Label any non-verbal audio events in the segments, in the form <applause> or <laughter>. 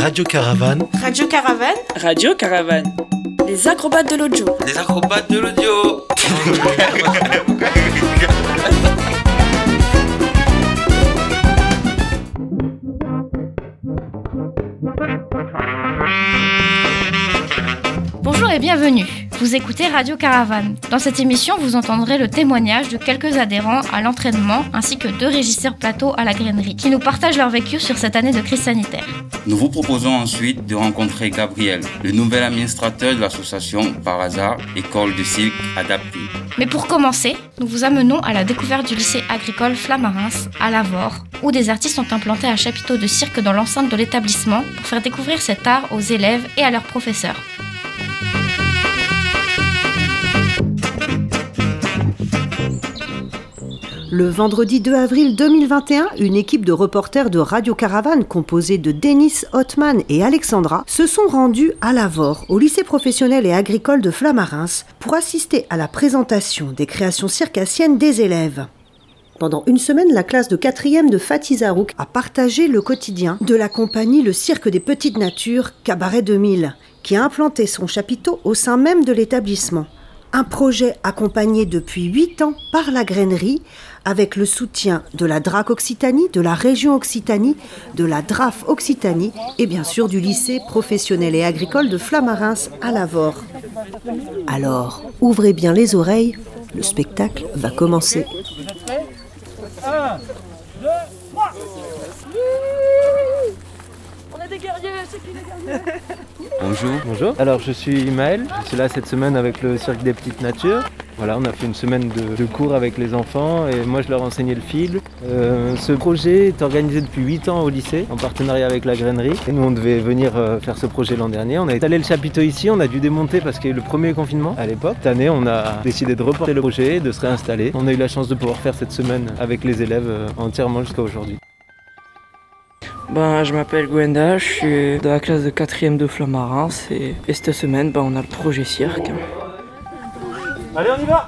Radio Caravane. Radio Caravane. Radio Caravane. Les acrobates de l'audio. Les acrobates de l'audio. Bonjour et bienvenue. Vous écoutez Radio Caravane. Dans cette émission, vous entendrez le témoignage de quelques adhérents à l'entraînement ainsi que deux régisseurs plateau à la grainerie qui nous partagent leur vécu sur cette année de crise sanitaire. Nous vous proposons ensuite de rencontrer Gabriel, le nouvel administrateur de l'association Par hasard École de cirque adaptée. Mais pour commencer, nous vous amenons à la découverte du lycée agricole Flamarins à Lavore, où des artistes ont implanté un chapiteau de cirque dans l'enceinte de l'établissement pour faire découvrir cet art aux élèves et à leurs professeurs. Le vendredi 2 avril 2021, une équipe de reporters de Radio Caravane composée de Denis Hotman et Alexandra se sont rendus à Lavore, au lycée professionnel et agricole de Flamarins, pour assister à la présentation des créations circassiennes des élèves. Pendant une semaine, la classe de 4e de Fatih Zarouk a partagé le quotidien de la compagnie Le Cirque des Petites Natures, Cabaret 2000, qui a implanté son chapiteau au sein même de l'établissement. Un projet accompagné depuis 8 ans par la grainerie, avec le soutien de la DRAC Occitanie, de la région Occitanie, de la DRAF Occitanie et bien sûr du lycée professionnel et agricole de Flamarins à Lavore. Alors, ouvrez bien les oreilles, le spectacle va commencer. Un, deux, trois. On est des guerriers, c'est qui les guerriers? Bonjour. Bonjour. Alors je suis Maël, je suis là cette semaine avec le Cirque des Petites Natures. Voilà, on a fait une semaine de, cours avec les enfants et moi je leur ai enseigné le fil. Euh, ce projet est organisé depuis 8 ans au lycée en partenariat avec la grainerie. Et nous on devait venir euh, faire ce projet l'an dernier. On a étalé le chapiteau ici, on a dû démonter parce qu'il y a eu le premier confinement à l'époque. Cette année on a décidé de reporter le projet, de se réinstaller. On a eu la chance de pouvoir faire cette semaine avec les élèves euh, entièrement jusqu'à aujourd'hui. Ben, je m'appelle Gwenda, je suis de la classe de 4ème de Flamarins et, et cette semaine ben, on a le projet cirque. Allez, on y va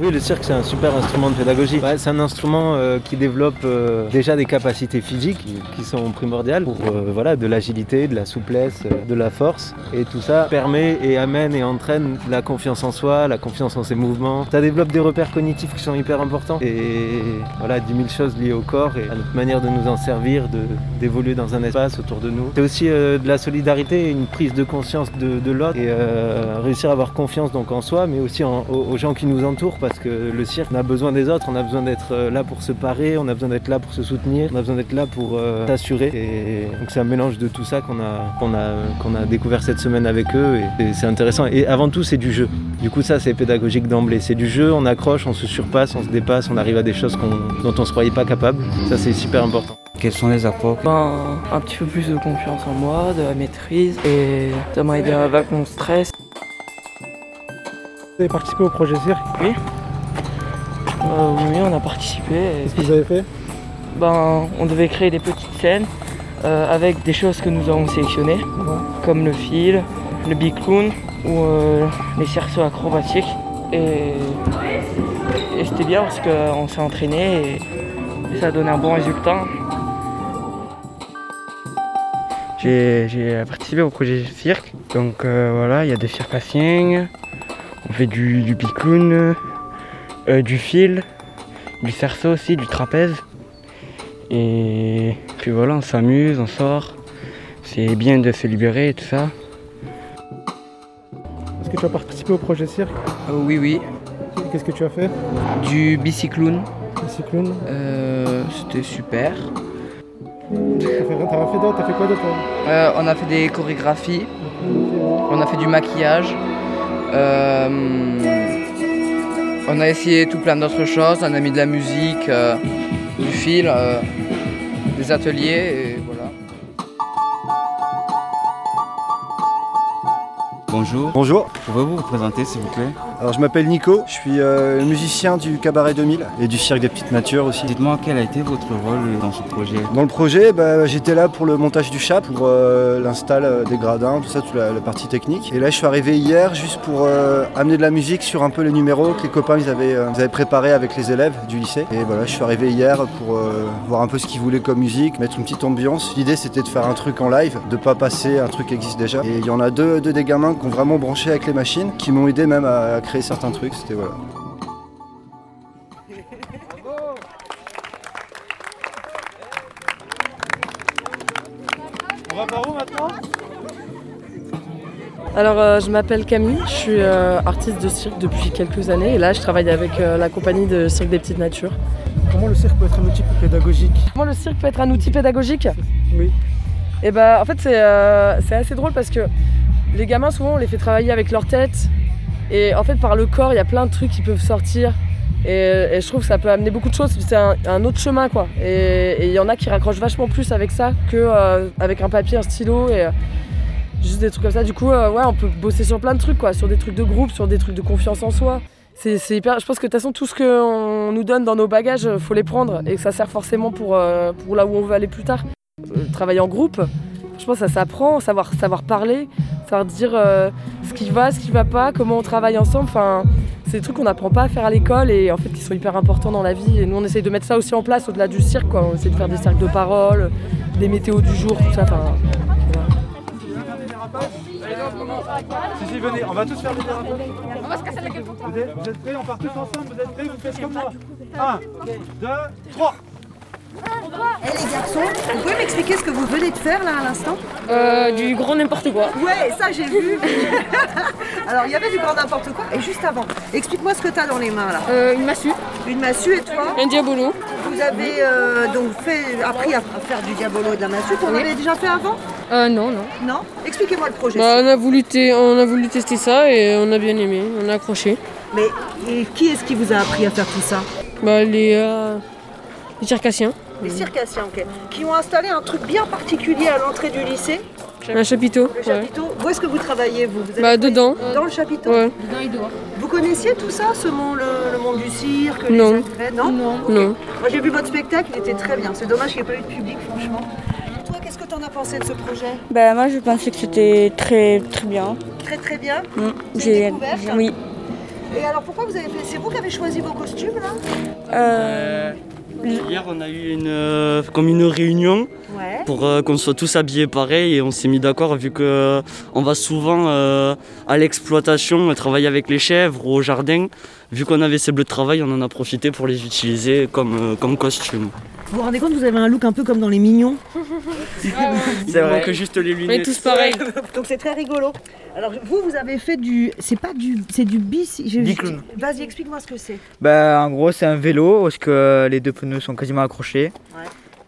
Oui, le cirque, c'est un super instrument de pédagogie. C'est un instrument euh, qui développe euh, déjà des capacités physiques qui, sont primordiales pour euh, voilà, de l'agilité, de la souplesse, de la force. Et tout ça permet et amène et entraîne la confiance en soi, la confiance en ses mouvements. Ça développe des repères cognitifs qui sont hyper importants. Et voilà, 10 000 choses liées au corps et à notre manière de nous en servir, d'évoluer dans un espace autour de nous. C'est aussi de la solidarité une prise de conscience de, l'autre et réussir à avoir confiance donc en soi, mais aussi aux, gens qui nous entourent que le cirque, on a besoin des autres, on a besoin d'être euh, là pour se parer, on a besoin d'être là pour se soutenir, on a besoin d'être là pour euh, s'assurer. Et donc c'est un mélange de tout ça qu'on a, qu'on a, qu'on a découvert cette semaine avec eux et, et c'est intéressant. Et avant tout, c'est du jeu. Du coup, ça, c'est pédagogique d'emblée. C'est du jeu, on accroche, on se surpasse, on se dépasse, on arrive à des choses dont on se croyait pas capable. Ça, c'est super important. Quels sont les apports Ben, un petit peu plus de confiance en moi, de la maîtrise et ça m'a aidé à vaincre mon stress. Vous avez participé au projet cirque? Euh, oui, on a participé. et- Qu'est-ce que vous avez fait? Ben, on devait créer des petites scènes euh, avec des choses que nous avons sélectionnées, comme le fil, le big clown ou euh, les cerceaux acrobatiques. Et, et c'était bien parce qu'on s'est entraîné et, et ça a donné un bon résultat. J'ai participé au projet cirque. Donc euh, voilà, il y a des circassiens, on fait du, du euh, du fil, du cerceau aussi, du trapèze. Et puis voilà, on s'amuse, on sort. C'est bien de se libérer et tout ça. Est-ce que tu as participé au projet cirque oui, oui, Qu'est-ce que tu as fait du bicyclown, Le cyclone c'était super. T'as fait, fait d'autres T'as fait quoi d'autre Euh, on a fait des chorégraphies, on a fait du maquillage. euh, on a essayé tout plein d'autres choses, on a mis de la musique, euh, du fil, euh, des ateliers et voilà. Bonjour. Bonjour, Pouvez-vous vous présenter s'il vous plaît? Alors je m'appelle Nico, je suis euh, musicien du Cabaret 2000 et du Cirque des Petites Natures aussi. Dites-moi quel a été votre rôle dans ce projet? Dans le projet, bah, j'étais là pour le montage du chat, pour euh, l'install euh, des gradins, tout ça, toute la, la partie technique. Et là je suis arrivé hier juste pour euh, amener de la musique sur un peu les numéros que les copains ils avaient, ils avaient préparés avec les élèves du lycée. Et voilà, je suis arrivé hier pour voir un peu ce qu'ils voulaient comme musique, mettre une petite ambiance. L'idée c'était de faire un truc en live, de pas passer un truc qui existe déjà. Et il y en a deux, deux des gamins qui ont vraiment branché avec les machines, qui m'ont aidé même à, à créer certains trucs. C'était voilà. On va par où maintenant? Alors, euh, je m'appelle Camille, je suis euh, artiste de cirque depuis quelques années et là, je travaille avec euh, la compagnie de Cirque des Petites Natures. Comment le cirque peut être un outil pédagogique? Comment le cirque peut être un outil pédagogique? Oui. Et bah, en fait, c'est euh, c'est assez drôle parce que les gamins, souvent, on les fait travailler avec leur tête et en fait, par le corps, il y a plein de trucs qui peuvent sortir. Et, je trouve que ça peut amener beaucoup de choses, c'est un, autre chemin quoi. Et il y en a qui raccrochent vachement plus avec ça que euh, un papier, un stylo et euh, juste des trucs comme ça. Du coup, euh, ouais, on peut bosser sur plein de trucs quoi, sur des trucs de groupe, sur des trucs de confiance en soi. C'est hyper. Je pense que de toute façon, tout ce qu'on nous donne dans nos bagages, faut les prendre et que ça sert forcément pour, pour là où on veut aller plus tard. Travailler en groupe, je pense que ça s'apprend, savoir, savoir parler, savoir dire euh, ce qui va, ce qui va pas, comment on travaille ensemble. Enfin, c'est des trucs qu'on n'apprend pas à faire à l'école et en fait qui sont hyper importants dans la vie. Et nous, on essaye de mettre ça aussi en place au-delà du cirque. Quoi. On essaie de faire des cercles de parole, des météos du jour, tout ça. Enfin, Si, si, venez, on va tous faire des dérapages. On va se casser la gueule. Vous êtes, vous êtes prêts On part tous ensemble, vous êtes prêts Vous faites comme moi. 1, 2, 3. Eh les garçons, vous pouvez m'expliquer ce que vous venez de faire là à l'instant? Euh, du grand n'importe quoi. Ouais, ça j'ai vu. <laughs> Alors il y avait du grand n'importe quoi. Et juste avant, explique-moi ce que tu as dans les mains là. Euh, une massue, Une massue et toi? Un diabolo. Vous avez euh, donc fait, appris à faire du diabolo et de la massue. T'en Oui. avais déjà fait avant? Euh, non, non. Non? Expliquez-moi le projet. Bah, on, a voulu on a voulu tester ça et on a bien aimé, on a accroché. Mais et qui est-ce qui vous a appris à faire tout ça? Bah, les, euh, les circassiens. Les circassiens, ok. Qui ont installé un truc bien particulier à l'entrée du lycée. Un chapiteau. Le ouais. chapiteau. Où est-ce que vous travaillez vous, Bah, dedans. Dans le chapiteau Ouais. Vous connaissiez tout ça, ce monde, le, le monde du cirque, les Non. secrets Non Ok. Non. Moi j'ai vu votre spectacle, il était très bien. C'est dommage qu'il n'y ait pas eu de public, franchement. Toi, qu'est-ce que t'en as pensé de ce projet Bah moi je pensais que c'était très très bien. Très très bien. Mm. C'est J'ai- Oui. Et alors pourquoi vous avez fait C'est vous qui avez choisi vos costumes là? Euh, Hier, on a eu une, euh, comme une réunion Ouais. pour euh, qu'on soit tous habillés pareil et on s'est mis d'accord vu que euh, va souvent à l'exploitation travailler avec les chèvres ou au jardin. Vu qu'on avait ces bleus de travail, on en a profité pour les utiliser comme, comme costume. Vous vous rendez compte, vous avez un look un peu comme dans les mignons. Il manque juste les lunettes. tous pareils. <laughs> Donc c'est très rigolo. Alors vous, vous avez fait du, c'est pas du, c'est du bis. Bicloun. Vas-y, explique-moi ce que c'est. Bah, en gros, c'est un vélo parce que les deux pneus sont quasiment accrochés. Ouais.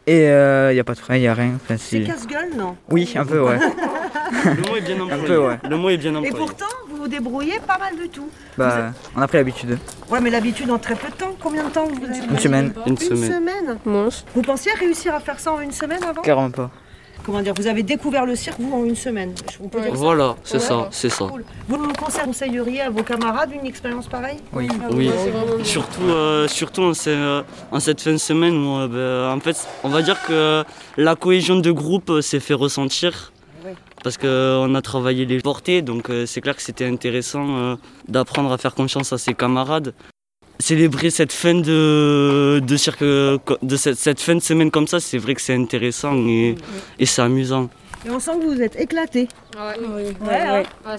Et il n'y a pas de frein, il n'y a rien. Enfin, C'est casse-gueule, non? Oui, un peu, ouais. Le mot est bien employé. peu, ouais. Le mot est bien Et employé. pourtant, vous vous débrouillez pas mal du tout. Bah, on a pris l'habitude. Ouais, mais l'habitude en très peu de temps. Combien de temps vous avez Une semaine. Une Une semaine. semaine. Vous pensiez réussir à faire ça en une semaine avant? Carrément pas. Comment dire Vous avez découvert le cirque, vous, en une semaine. On peut dire ça Voilà, c'est ça, c'est ça. Cool. Vous nous conseilleriez à vos camarades une expérience pareille? Oui. Oui, surtout, euh, surtout en, ce- euh, en cette fin de semaine où, euh, ben, en fait, on va dire que la cohésion de groupe euh, s'est fait ressentir. Ouais. Parce qu'on a travaillé les portées, donc c'est clair que c'était intéressant d'apprendre à faire confiance à ses camarades. Célébrer cette fin de, de, cirque, euh, de cette, cette fin de semaine comme ça, c'est vrai que c'est intéressant et, et c'est amusant. Et on sent que vous êtes éclatés. oui. Ouais, hein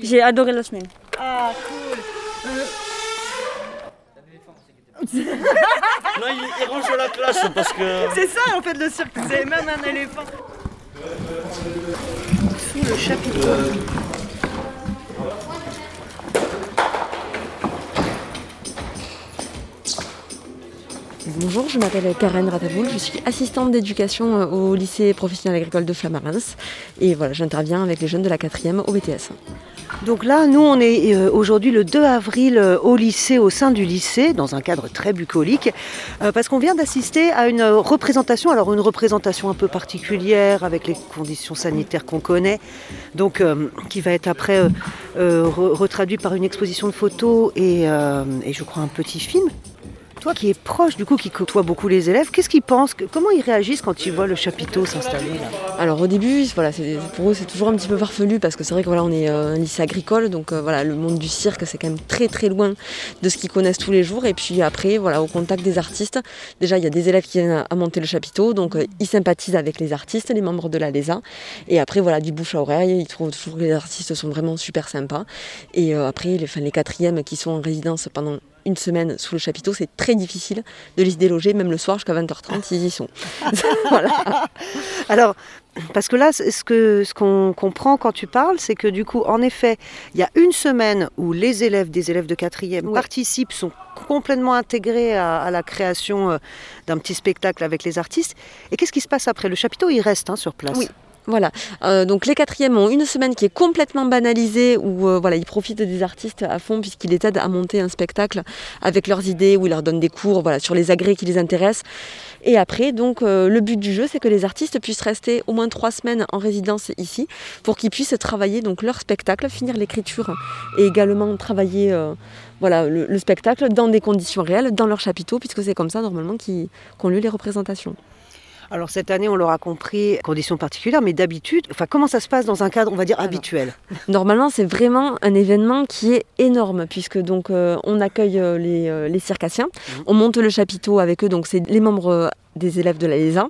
J'ai adoré la semaine. Ah, cool. <laughs> Non, il, il range la classe parce que... C'est ça en fait le cirque, c'est même un éléphant. Sous le chapiteau. Bonjour, je m'appelle Karen Rataboul, je suis assistante d'éducation euh, au lycée professionnel agricole de Flamarens et voilà, j'interviens avec les jeunes de la quatrième au BTS. Donc là, nous, on est euh, aujourd'hui le 2 avril euh, au lycée, au sein du lycée, dans un cadre très bucolique, parce qu'on vient d'assister à une représentation, alors une représentation un peu particulière, avec les conditions sanitaires qu'on connaît, donc qui va être après euh, re- retraduite par une exposition de photos et, et je crois un petit film. Qui es proche, du coup, qui côtoie beaucoup les élèves, qu'est-ce qu'ils pensent que- Comment ils réagissent quand ils voient le chapiteau s'installer Alors au début, voilà, pour eux c'est toujours un petit peu farfelu parce que c'est vrai que voilà, on est euh, un lycée agricole, donc euh, voilà, le monde du cirque c'est quand même très très loin de ce qu'ils connaissent tous les jours. Et puis après, voilà, au contact des artistes, déjà il y a des élèves qui viennent à, monter le chapiteau, donc euh, ils sympathisent avec les artistes, les membres de la LESA. Et après voilà, du bouche à oreille, ils trouvent toujours que les artistes sont vraiment super sympas. Et après, les quatrièmes qui sont en résidence pendant une semaine sous le chapiteau, c'est très difficile de les déloger, même le soir jusqu'à 20h30, ils y sont. <laughs> voilà. Alors, parce que là, ce que ce qu'on comprend quand tu parles, c'est que du coup, en effet, il y a une semaine où les élèves des élèves de quatrième participent, sont complètement intégrés à, à la création euh, d'un petit spectacle avec les artistes. Et qu'est-ce qui se passe après? Le chapiteau, il reste hein, sur place. Oui. Voilà. Euh, donc les quatrièmes ont une semaine qui est complètement banalisée où euh, voilà, ils profitent des artistes à fond puisqu'ils les aident à monter un spectacle avec leurs idées, où ils leur donnent des cours voilà, sur les agrès qui les intéressent. Et après, donc euh, le but du jeu, c'est que les artistes puissent rester au moins trois semaines en résidence ici pour qu'ils puissent travailler donc leur spectacle, finir l'écriture et également travailler voilà, le, le spectacle dans des conditions réelles, dans leur chapiteau, puisque c'est comme ça normalement qu'ont lieu les représentations. Alors cette année, on l'aura compris, conditions particulières, mais d'habitude, enfin, comment ça se passe dans un cadre, on va dire, habituel? <laughs> Normalement, c'est vraiment un événement qui est énorme puisque donc euh, on accueille euh, les, euh, les circassiens, on monte le chapiteau avec eux, donc c'est les membres des élèves de la LESA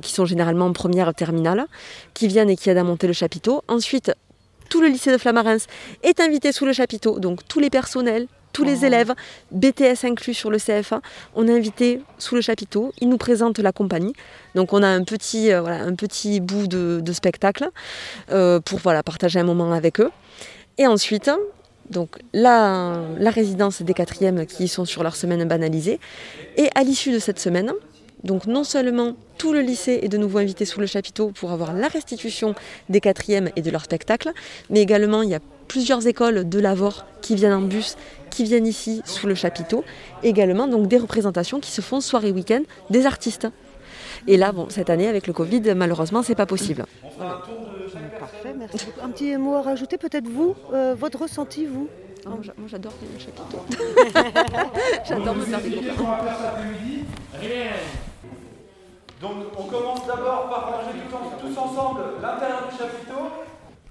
qui sont généralement en première terminale, qui viennent et qui aident à monter le chapiteau. Ensuite, tout le lycée de Flamarens est invité sous le chapiteau, donc tous les personnels. Tous les élèves, BTS inclus sur le CFA, on est invité sous le chapiteau. Ils nous présentent la compagnie. Donc on a un petit, euh, voilà, un petit bout de, de spectacle euh, pour voilà, partager un moment avec eux. Et ensuite, donc la, la résidence des quatrièmes qui sont sur leur semaine banalisée. Et à l'issue de cette semaine, donc non seulement tout le lycée est de nouveau invité sous le chapiteau pour avoir la restitution des quatrièmes et de leur spectacle, mais également il y a plusieurs écoles de Lavore qui viennent en bus, qui viennent ici sous le chapiteau, également donc des représentations qui se font soir et week-end des artistes. Et là, bon, cette année avec le Covid, malheureusement, c'est pas possible. Parfait, merci. Un petit mot à rajouter, peut-être vous, euh, votre ressenti, vous Ah, moi, j'a- moi, j'adore le chapiteau. <laughs> j'adore me faire des copains. Donc on commence d'abord par ranger tous ensemble l'intérieur du chapiteau.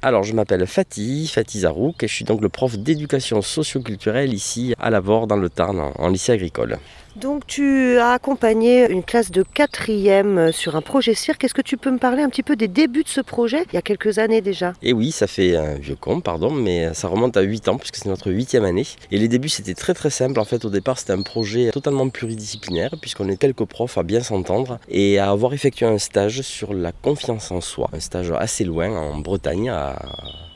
Alors, je m'appelle Fatih, Fatih Zarouk, et je suis donc le prof d'éducation socioculturelle ici à Lavore, dans le Tarn, en, en lycée agricole. Donc tu as accompagné une classe de quatrième euh, sur un projet cirque. Est-ce que tu peux me parler un petit peu des débuts de ce projet, il y a quelques années déjà? Et oui, ça fait un vieux con, pardon, mais ça remonte à 8 ans, puisque c'est notre huitième année. Et les débuts, c'était très très simple. En fait, au départ, c'était un projet totalement pluridisciplinaire, puisqu'on est quelques profs à bien s'entendre et à avoir effectué un stage sur la confiance en soi. Un stage assez loin, en Bretagne, à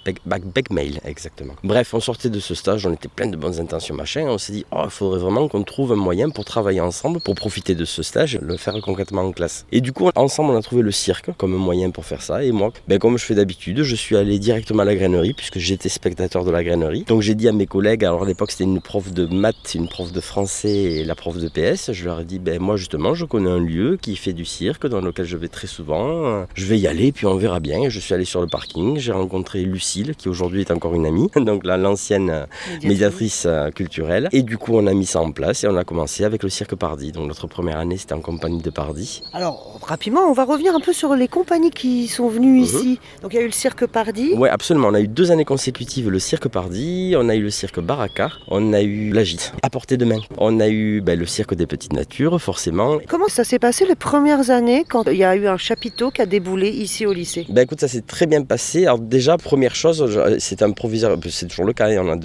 Becmail, exactement. Bref, on sortait de ce stage, on était plein de bonnes intentions, machin. On s'est dit, oh, il faudrait vraiment qu'on trouve un moyen pour travailler ensemble, pour profiter de ce stage, le faire concrètement en classe. Et du coup, ensemble, on a trouvé le cirque comme moyen pour faire ça. Et moi, ben, comme je fais d'habitude, je suis allé directement à la grainerie, puisque j'étais spectateur de la grainerie. Donc j'ai dit à mes collègues, alors à l'époque c'était une prof de maths, une prof de français et la prof de PS, je leur ai dit, ben moi justement, je connais un lieu qui fait du cirque, dans lequel je vais très souvent. Je vais y aller, puis on verra bien. Je suis allé sur le parking, j'ai rencontré Lucille, qui aujourd'hui est encore une amie, <laughs> donc l'ancienne euh, Médiatrice. euh, culturelle. Et du coup, on a mis ça en place et on a commencé avec le cirque Pardi. Donc notre première année, c'était en compagnie de Pardi. Alors rapidement, on va revenir un peu sur les compagnies qui sont venues Mhm. ici. Donc il y a eu le cirque Pardi. Ouais, absolument. On a eu deux années consécutives le cirque Pardi, on a eu le cirque Baraka, on a eu l'Agite, à portée de main. On a eu ben, le cirque des petites natures, forcément. Comment ça s'est passé les premières années quand il y a eu un chapiteau qui a déboulé ici au lycée? Ben écoute, ça s'est très bien passé. Alors déjà, première chose, je- c'est un proviseur, c'est toujours le cas, hein, on a,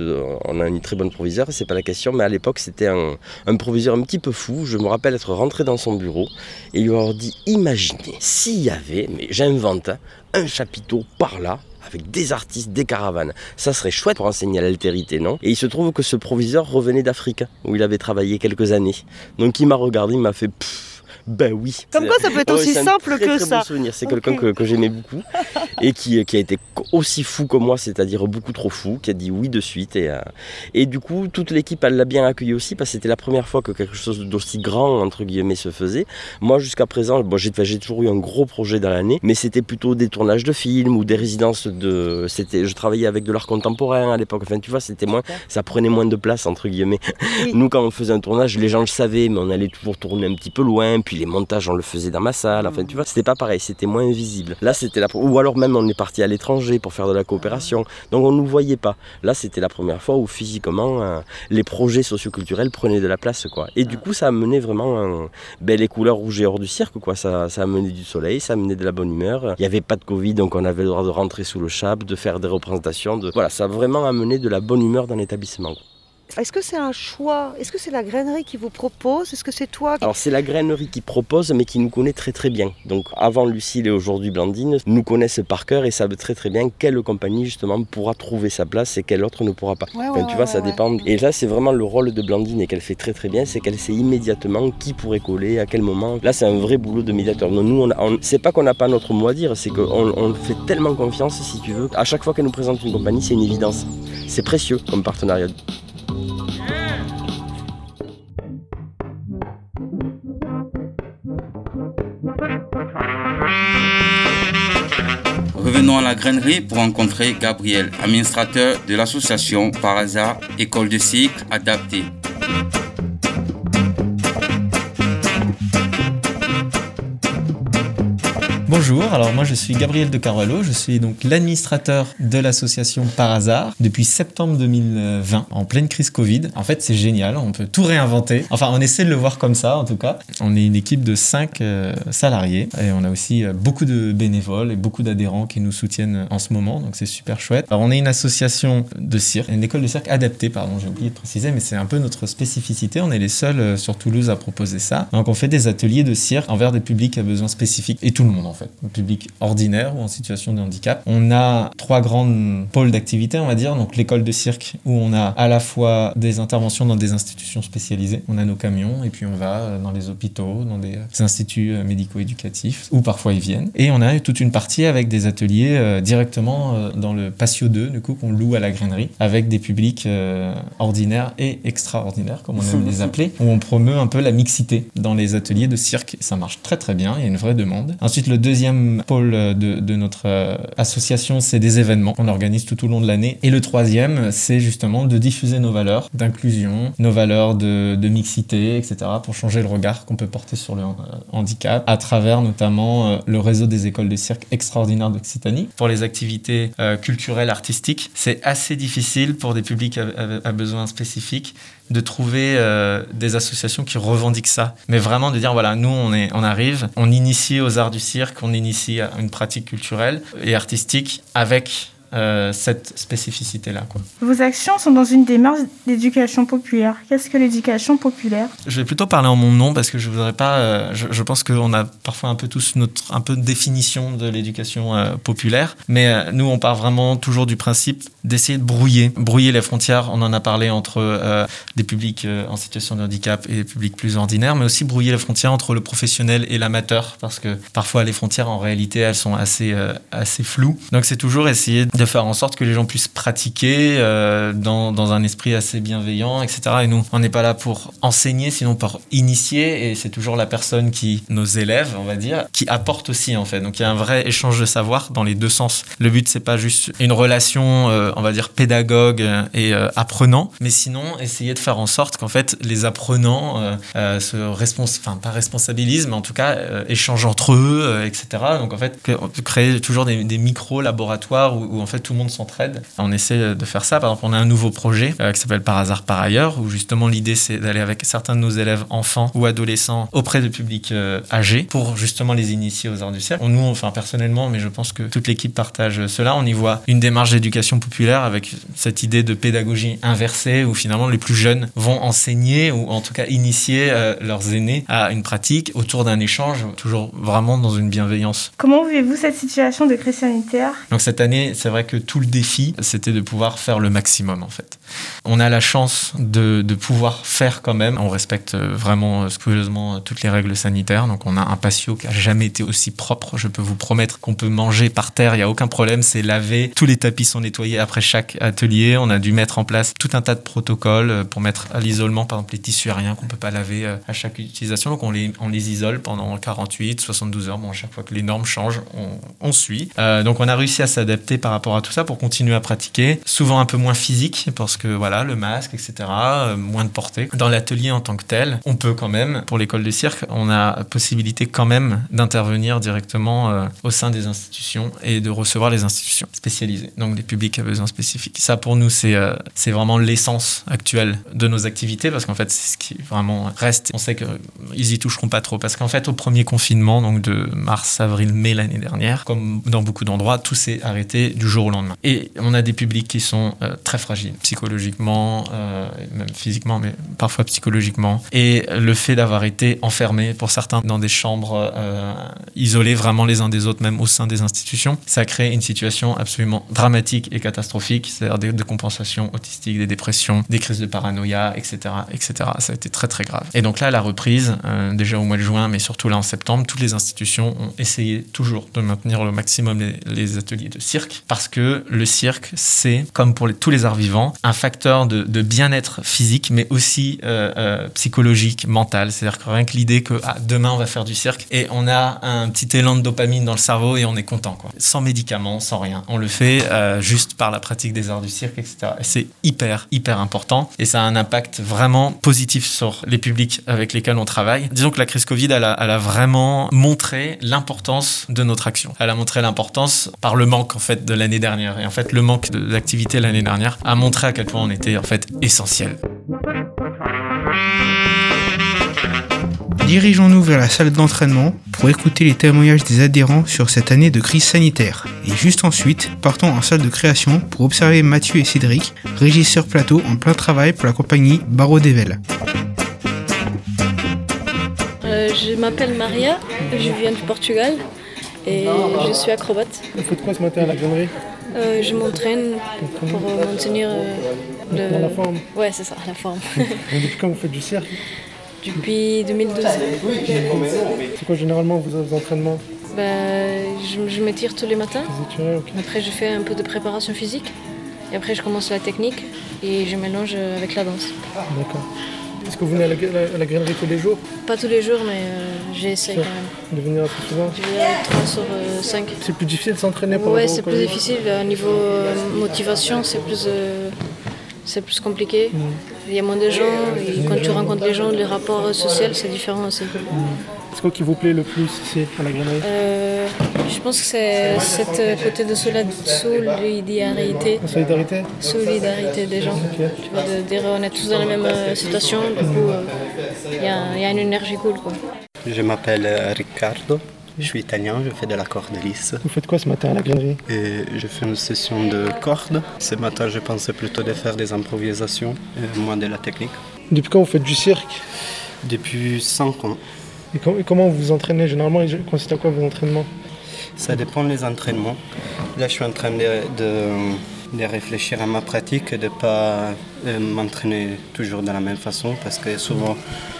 on a une très bonne proviseure, c'est pas la question, mais à l'époque c'était un, proviseur un petit peu fou. Je me rappelle être rentré dans son bureau et lui avoir dit, imaginez, s'il y avait, mais j'invente, un chapiteau par là, avec des artistes, des caravanes. Ça serait chouette pour enseigner l'altérité, non? Et il se trouve que ce proviseur revenait d'Afrique, où il avait travaillé quelques années. Donc il m'a regardé, il m'a fait... Ben oui. Comme quoi, ça peut être Ouais, aussi simple très, que très ça. Bon souvenir. C'est quelqu'un que, que j'aimais beaucoup <laughs> et qui, qui a été aussi fou que moi, c'est-à-dire beaucoup trop fou, qui a dit oui de suite. Et, euh, et du coup, toute l'équipe, elle l'a bien accueilli aussi parce que c'était la première fois que quelque chose d'aussi grand, entre guillemets, se faisait. Moi, jusqu'à présent, bon, j'ai toujours eu un gros projet dans l'année, mais c'était plutôt des tournages de films ou des résidences de. C'était, je travaillais avec de l'art contemporain à l'époque. Enfin, tu vois, c'était moins, ça prenait moins de place, entre guillemets. Nous, quand on faisait un tournage, les gens le savaient, mais on allait toujours tourner un petit peu loin. Puis les montages, on le faisait dans ma salle. Enfin, tu vois, c'était pas pareil, c'était moins visible. Là, c'était la. Ou alors même, on est parti à l'étranger pour faire de la coopération. Donc, on nous voyait pas. Là, c'était la première fois où physiquement, euh, les projets socioculturels prenaient de la place, quoi. Et du coup, ça a mené vraiment un- ben, les couleurs rouges et hors du cirque, quoi. Ça, ça a mené du soleil, ça a mené de la bonne humeur. Il n'y avait pas de Covid, donc on avait le droit de rentrer sous le chap, de faire des représentations. De... Voilà, ça a vraiment amené de la bonne humeur dans l'établissement. Est-ce que c'est un choix? Est-ce que c'est la grainerie qui vous propose? Est-ce que c'est toi qui... Alors c'est la grainerie qui propose, mais qui nous connaît très très bien. Donc avant Lucille et aujourd'hui Blandine, nous connaissent par cœur et savent très très bien quelle compagnie justement pourra trouver sa place et quelle autre ne pourra pas. Ouais, Enfin, ouais, tu vois, ouais, ça ouais. dépend. Et là c'est vraiment le rôle de Blandine et qu'elle fait très très bien, c'est qu'elle sait immédiatement qui pourrait coller, à quel moment. Là c'est un vrai boulot de médiateur. Nous, on, c'est pas qu'on n'a pas notre mot à dire, c'est qu'on on fait tellement confiance si tu veux. À chaque fois qu'elle nous présente une compagnie, c'est une évidence. C'est précieux comme partenariat. Revenons à la grainerie pour rencontrer Gabriel, administrateur de l'association Par École de cycle adaptée. Bonjour, alors moi je suis Gabriel de Carvalho, je suis donc l'administrateur de l'association Par hasard depuis septembre 2020, en pleine crise Covid. En fait c'est génial, on peut tout réinventer. Enfin on essaie de le voir comme ça en tout cas. On est une équipe de 5 salariés et on a aussi euh, beaucoup de bénévoles et beaucoup d'adhérents qui nous soutiennent en ce moment, donc c'est super chouette. Alors on est une association de cirque, une école de cirque adaptée, pardon j'ai oublié de préciser, mais c'est un peu notre spécificité, on est les seuls euh, sur Toulouse à proposer ça. Donc on fait des ateliers de cirque envers des publics à besoins spécifiques et tout le monde en fait, le public ordinaire ou en situation de handicap. On a trois grandes pôles d'activité, on va dire, donc l'école de cirque où on a à la fois des interventions dans des institutions spécialisées, on a nos camions et puis on va dans les hôpitaux, dans des instituts euh, médico-éducatifs où parfois ils viennent. Et on a toute une partie avec des ateliers euh, directement euh, dans le patio 2, du coup qu'on loue à la grainerie avec des publics ordinaires et extraordinaires comme on aime les appeler, où on promeut un peu la mixité dans les ateliers de cirque. Ça marche très très bien, il y a une vraie demande. Ensuite, le deuxième pôle euh, de, de notre euh, association, c'est des événements qu'on organise tout au long de l'année. Et le troisième, c'est justement de diffuser nos valeurs d'inclusion, nos valeurs de, mixité, etc., pour changer le regard qu'on peut porter sur le euh, handicap, à travers notamment euh, le réseau des écoles de cirque extraordinaires d'Occitanie. Pour les activités culturelles, artistiques, c'est assez difficile pour des publics à besoins spécifiques de trouver euh, des associations qui revendiquent ça. Mais vraiment de dire, voilà, nous, on, est, on arrive, on initie aux arts du cirque, on initie à une pratique culturelle et artistique avec euh, cette spécificité-là. Vos actions sont dans une démarche d'éducation populaire. Qu'est-ce que l'éducation populaire? Je vais plutôt parler en mon nom parce que je voudrais pas. euh, je, je pense qu'on a parfois un peu tous notre un peu de définition de l'éducation euh, populaire, mais euh, nous on part vraiment toujours du principe d'essayer de brouiller, brouiller les frontières. On en a parlé entre euh, des publics euh, en situation de handicap et des publics plus ordinaires, mais aussi brouiller les frontières entre le professionnel et l'amateur parce que parfois les frontières en réalité elles sont assez euh, assez floues. Donc c'est toujours essayer de faire en sorte que les gens puissent pratiquer euh, dans, dans un esprit assez bienveillant, etc. Et nous, on n'est pas là pour enseigner, sinon pour initier. Et c'est toujours la personne qui, nos élèves, on va dire, qui apporte aussi en fait. Donc il y a un vrai échange de savoir dans les deux sens. Le but c'est pas juste une relation, euh, on va dire pédagogue et euh, apprenant, mais sinon essayer de faire en sorte qu'en fait les apprenants se respons, enfin pas responsabilisent, mais en tout cas échangent entre eux, etc. Donc en fait créer toujours des, des micro laboratoires où, où en fait tout le monde s'entraide. On essaie de faire ça. Par exemple, on a un nouveau projet euh, qui s'appelle Par hasard par ailleurs, où justement l'idée c'est d'aller avec certains de nos élèves enfants ou adolescents auprès de publics euh, âgés pour justement les initier aux arts du cirque. Nous, enfin personnellement, mais je pense que toute l'équipe partage cela. On y voit une démarche d'éducation populaire avec cette idée de pédagogie inversée où finalement les plus jeunes vont enseigner ou en tout cas initier euh, leurs aînés à une pratique autour d'un échange, toujours vraiment dans une bienveillance. Comment vivez-vous cette situation de crise sanitaire Donc cette année, c'est vrai que tout le défi, c'était de pouvoir faire le maximum en fait. On a la chance de, pouvoir faire quand même. On respecte vraiment scrupuleusement toutes les règles sanitaires. Donc on a un patio qui a jamais été aussi propre. Je peux vous promettre qu'on peut manger par terre, il n'y a aucun problème. C'est lavé. Tous les tapis sont nettoyés après chaque atelier. On a dû mettre en place tout un tas de protocoles pour mettre à l'isolement, par exemple les tissus aériens qu'on peut pas laver à chaque utilisation. Donc on les, on les isole pendant 48, 72 heures. Bon, à chaque fois que les normes changent, on, suit. Euh, donc on a réussi à s'adapter par rapport à tout ça pour continuer à pratiquer. Souvent un peu moins physique parce que voilà, le masque, etc. euh, moins de portée. Dans l'atelier en tant que tel, on peut quand même, pour l'école de cirque, on a possibilité quand même d'intervenir directement euh, au sein des institutions et de recevoir les institutions spécialisées, donc des publics à besoins spécifiques. Ça pour nous, c'est euh, c'est vraiment l'essence actuelle de nos activités parce qu'en fait, c'est ce qui vraiment reste. On sait qu'ils y toucheront pas trop parce qu'en fait, au premier confinement, donc de mars, avril, mai l'année dernière, comme dans beaucoup d'endroits, tout s'est arrêté du jour au lendemain. Et on a des publics qui sont euh, très fragiles, psychologiquement, euh, même physiquement, mais parfois psychologiquement. Et le fait d'avoir été enfermé, pour certains, dans des chambres euh, isolées vraiment les uns des autres, même au sein des institutions, ça crée une situation absolument dramatique et catastrophique, c'est-à-dire des décompensations autistiques, des dépressions, des crises de paranoïa, etc., etc. Ça a été très très grave. Et donc là, la reprise, déjà au mois de juin, mais surtout là en septembre, toutes les institutions ont essayé toujours de maintenir au maximum les, ateliers de cirque, parce que le cirque, c'est, comme pour tous les arts vivants, un facteur de, bien-être physique, mais aussi euh, euh, psychologique, mental. C'est-à-dire que rien que l'idée que ah, demain on va faire du cirque et on a un petit élan de dopamine dans le cerveau et on est content, quoi. Sans médicaments, sans rien. On le fait euh, juste par la pratique des arts du cirque, etc. Et c'est hyper, hyper important et ça a un impact vraiment positif sur les publics avec lesquels on travaille. Disons que la crise Covid, elle a, a vraiment montré l'importance de notre action. Elle a montré l'importance par le manque en fait de l'année dernière. Et en fait, le manque d'activité l'année dernière a montré à quel point on était en fait essentiel. Dirigeons-nous vers la salle d'entraînement pour écouter les témoignages des adhérents sur cette année de crise sanitaire. Et juste ensuite, partons en salle de création pour observer Mathieu et Cédric, régisseurs plateau en plein travail pour la compagnie Barreau d'Evel. Euh, je m'appelle Maria, je viens du Portugal et je suis acrobate. Vous faites quoi ce matin à la grainerie Euh, je m'entraîne pour euh, maintenir euh, le... La forme Ouais, c'est ça, la forme. <laughs> Depuis quand vous faites du cirque Depuis 2012. C'est quoi généralement vos entraînements Bah, je, je m'étire tous les matins. Après, je fais un peu de préparation physique. Et après, je commence la technique et je mélange avec la danse. D'accord. Est-ce que vous venez à la, à la grainerie tous les jours? Pas tous les jours, mais euh, j'essaye quand même. De venir assez souvent? Je viens 3 sur 5. C'est plus difficile de s'entraîner par Ouais, c'est plus difficile. Au niveau euh, motivation, c'est plus, euh, c'est plus compliqué. Il y a moins de gens. Et quand tu rencontres les gens, les rapports euh, sociaux, c'est différent aussi. C'est quoi qui vous plaît le plus ici à la grainerie? Euh, je pense que c'est cet euh, côté de solidarité. La solidarité Solidarité des gens. Tu vois, de dire on est tous dans la même euh, situation. Du coup, euh, il y, a- il y a une énergie cool. Quoi. Je m'appelle Riccardo, je suis italien, je fais de la corde lisse. Vous faites quoi ce matin à la grainerie Et je fais une session de corde. Ce matin, je pensais plutôt de faire des improvisations, moins de la technique. Depuis quand vous faites du cirque? Depuis 5 ans. et, com- et comment vous vous entraînez Généralement, il consiste à quoi vos entraînements? Ça dépend des entraînements. Là, je suis en train de, de- de réfléchir à ma pratique et de ne pas euh, m'entraîner toujours de la même façon parce que souvent,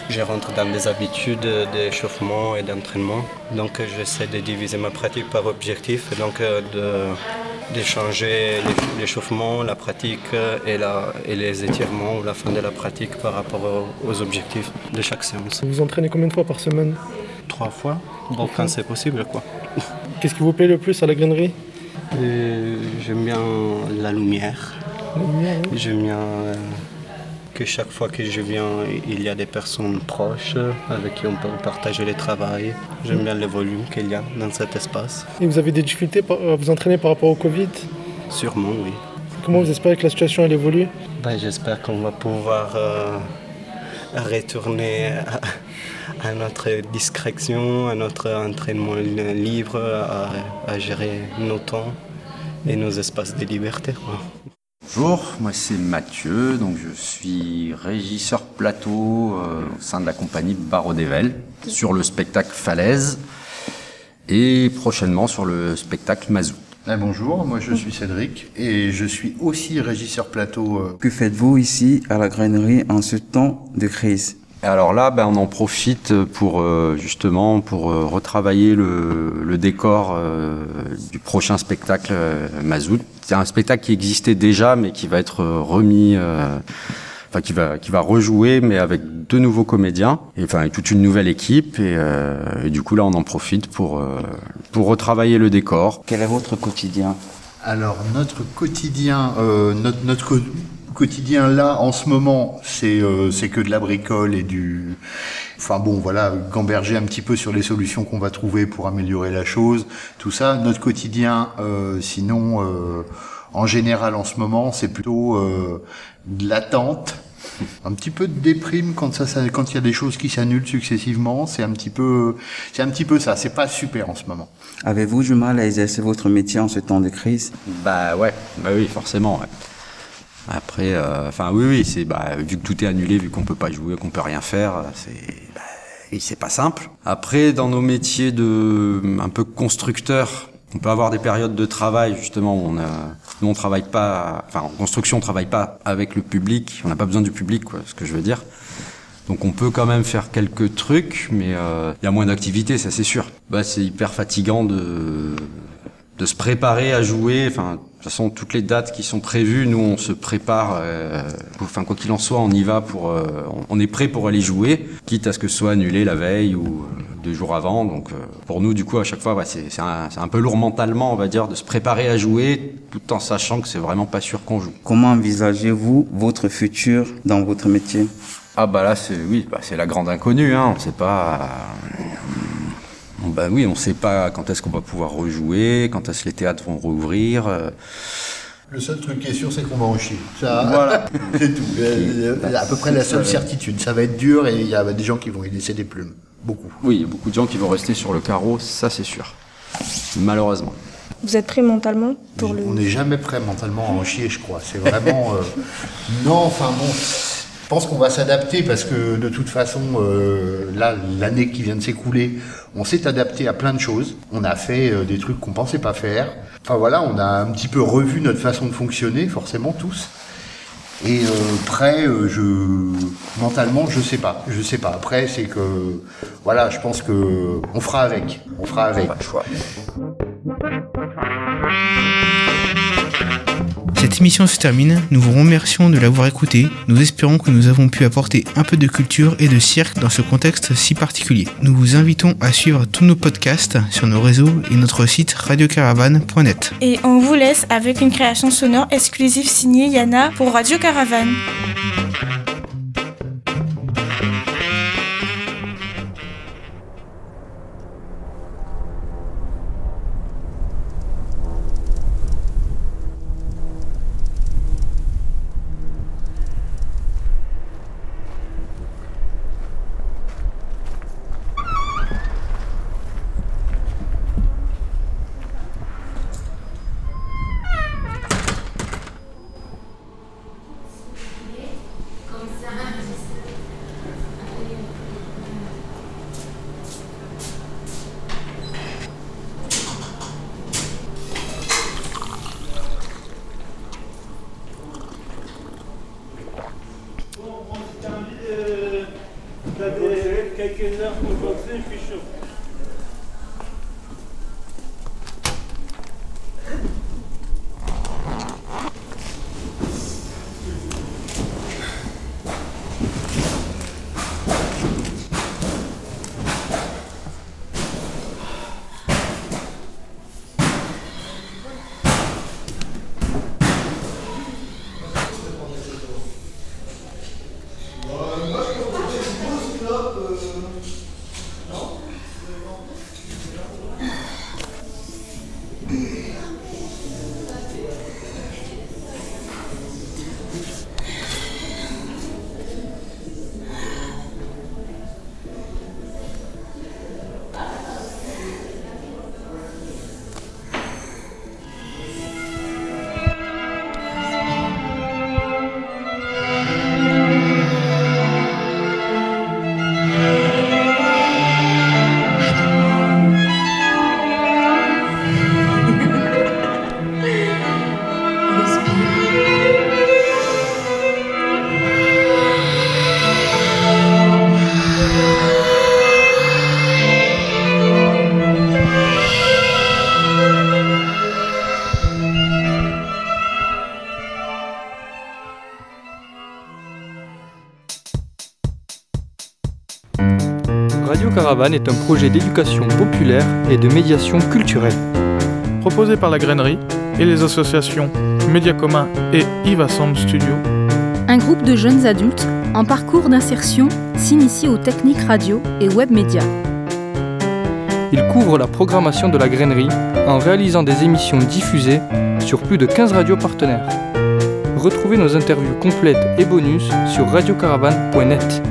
je rentre dans des habitudes d'échauffement et d'entraînement. Donc, j'essaie de diviser ma pratique par objectif et donc euh, de de changer l'éch- l'échauffement, la pratique euh, et, la, et les étirements ou la fin de la pratique par rapport aux, objectifs de chaque séance. Vous vous entraînez combien de fois par semaine? Trois fois, bon, quand c'est possible quoi. Qu'est-ce qui vous plaît le plus à la grainerie Euh, J'aime bien la lumière. Lumière, oui. J'aime bien euh, que chaque fois que je viens, il y a des personnes proches avec qui on peut partager le travail. J'aime bien le volume qu'il y a dans cet espace. Et vous avez des difficultés à vous entraîner par rapport au Covid Sûrement, oui. Comment vous espérez que la situation elle évolue Ben, J'espère qu'on va pouvoir euh, retourner à, à notre discrétion, à notre entraînement li- libre, à, à gérer nos temps et nos espaces de liberté. quoi. Bonjour, moi c'est Mathieu, donc je suis régisseur plateau euh, au sein de la compagnie Barreau d'Evel sur le spectacle Falaise et prochainement sur le spectacle Mazou. Ah, bonjour, moi je suis Cédric et je suis aussi régisseur plateau. euh, Que faites-vous ici à la grainerie en ce temps de crise? Alors là, ben, on en profite pour euh, justement pour euh, retravailler le, le décor euh, du prochain spectacle euh, Mazout. C'est un spectacle qui existait déjà, mais qui va être euh, remis, euh, enfin qui va qui va rejouer, mais avec deux nouveaux comédiens, et enfin toute une nouvelle équipe. Et, euh, et du coup là, on en profite pour euh, pour retravailler le décor. Quel est votre quotidien? Alors notre quotidien, euh, notre, notre quotidien là en ce moment, c'est euh, c'est que de la bricole et du, enfin bon voilà, gamberger un petit peu sur les solutions qu'on va trouver pour améliorer la chose, tout ça. Notre quotidien, euh, sinon, euh, en général en ce moment, c'est plutôt euh, de l'attente. Un petit peu de déprime quand ça, ça- quand il y a des choses qui s'annulent successivement, c'est un petit peu, c'est un petit peu ça. C'est pas super en ce moment. Avez-vous du mal à exercer votre métier en ce temps de crise? Bah ouais, bah oui, forcément. ouais. Après, euh, enfin oui, oui, c'est bah, vu que tout est annulé, vu qu'on peut pas jouer, qu'on peut rien faire, euh, c'est bah, c'est pas simple. Après, dans nos métiers de un peu constructeurs, on peut avoir des périodes de travail justement où on a, nous on travaille pas, enfin en construction on travaille pas avec le public, on n'a pas besoin du public, quoi, ce que je veux dire. Donc on peut quand même faire quelques trucs, mais euh, il y a moins d'activité, ça c'est sûr. Bah c'est hyper fatigant de de se préparer à jouer. Enfin, de toute façon, toutes les dates qui sont prévues, nous, on se prépare. euh, enfin, quoi qu'il en soit, on y va pour. euh, on est prêt pour aller jouer, quitte à ce que ce soit annulé la veille ou euh, deux jours avant. Donc, euh, pour nous, du coup, à chaque fois, ouais, c'est c'est un, c'est un peu lourd mentalement, on va dire, de se préparer à jouer, tout en sachant que c'est vraiment pas sûr qu'on joue. Comment envisagez-vous votre futur dans votre métier? Ah bah là, c'est oui, bah, c'est la grande inconnue. Hein. On sait pas. Bon, Bah oui, on sait pas quand est-ce qu'on va pouvoir rejouer, quand est-ce que les théâtres vont rouvrir. euh. Le seul truc qui est sûr, c'est qu'on va en chier. Ça, Voilà. <laughs> c'est tout. Euh, euh, à peu près la seule certitude. Ça va être dur et il y a des gens qui vont y laisser des plumes. Beaucoup. Oui, il y a beaucoup de gens qui vont rester sur le carreau, ça c'est sûr. Malheureusement. Vous êtes prêt mentalement pour le... On n'est jamais prêt mentalement à en chier, je crois. C'est vraiment. euh, <laughs> Non, enfin bon. Je pense qu'on va s'adapter parce que de toute façon, euh, là, l'année qui vient de s'écouler, on s'est adapté à plein de choses. On a fait euh, des trucs qu'on pensait pas faire. Enfin voilà, on a un petit peu revu notre façon de fonctionner, forcément tous. Et euh, prêt, euh, je mentalement, je sais pas, je sais pas. Après, c'est que voilà, je pense que on fera avec, on fera avec. Pas choix. Cette émission se termine, nous vous remercions de l'avoir écoutée, nous espérons que nous avons pu apporter un peu de culture et de cirque dans ce contexte si particulier. Nous vous invitons à suivre tous nos podcasts sur nos réseaux et notre site radiocaravane.net. Et on vous laisse avec une création sonore exclusive signée Yana pour Radio Caravane. Caravane est un projet d'éducation populaire et de médiation culturelle. Proposé par la grainerie et les associations Média Commun et Iva Sound Studio. Un groupe de jeunes adultes en parcours d'insertion s'initie aux techniques radio et web médias. Il couvre la programmation de la grainerie en réalisant des émissions diffusées sur plus de 15 radios partenaires. Retrouvez nos interviews complètes et bonus sur radiocaravane.net.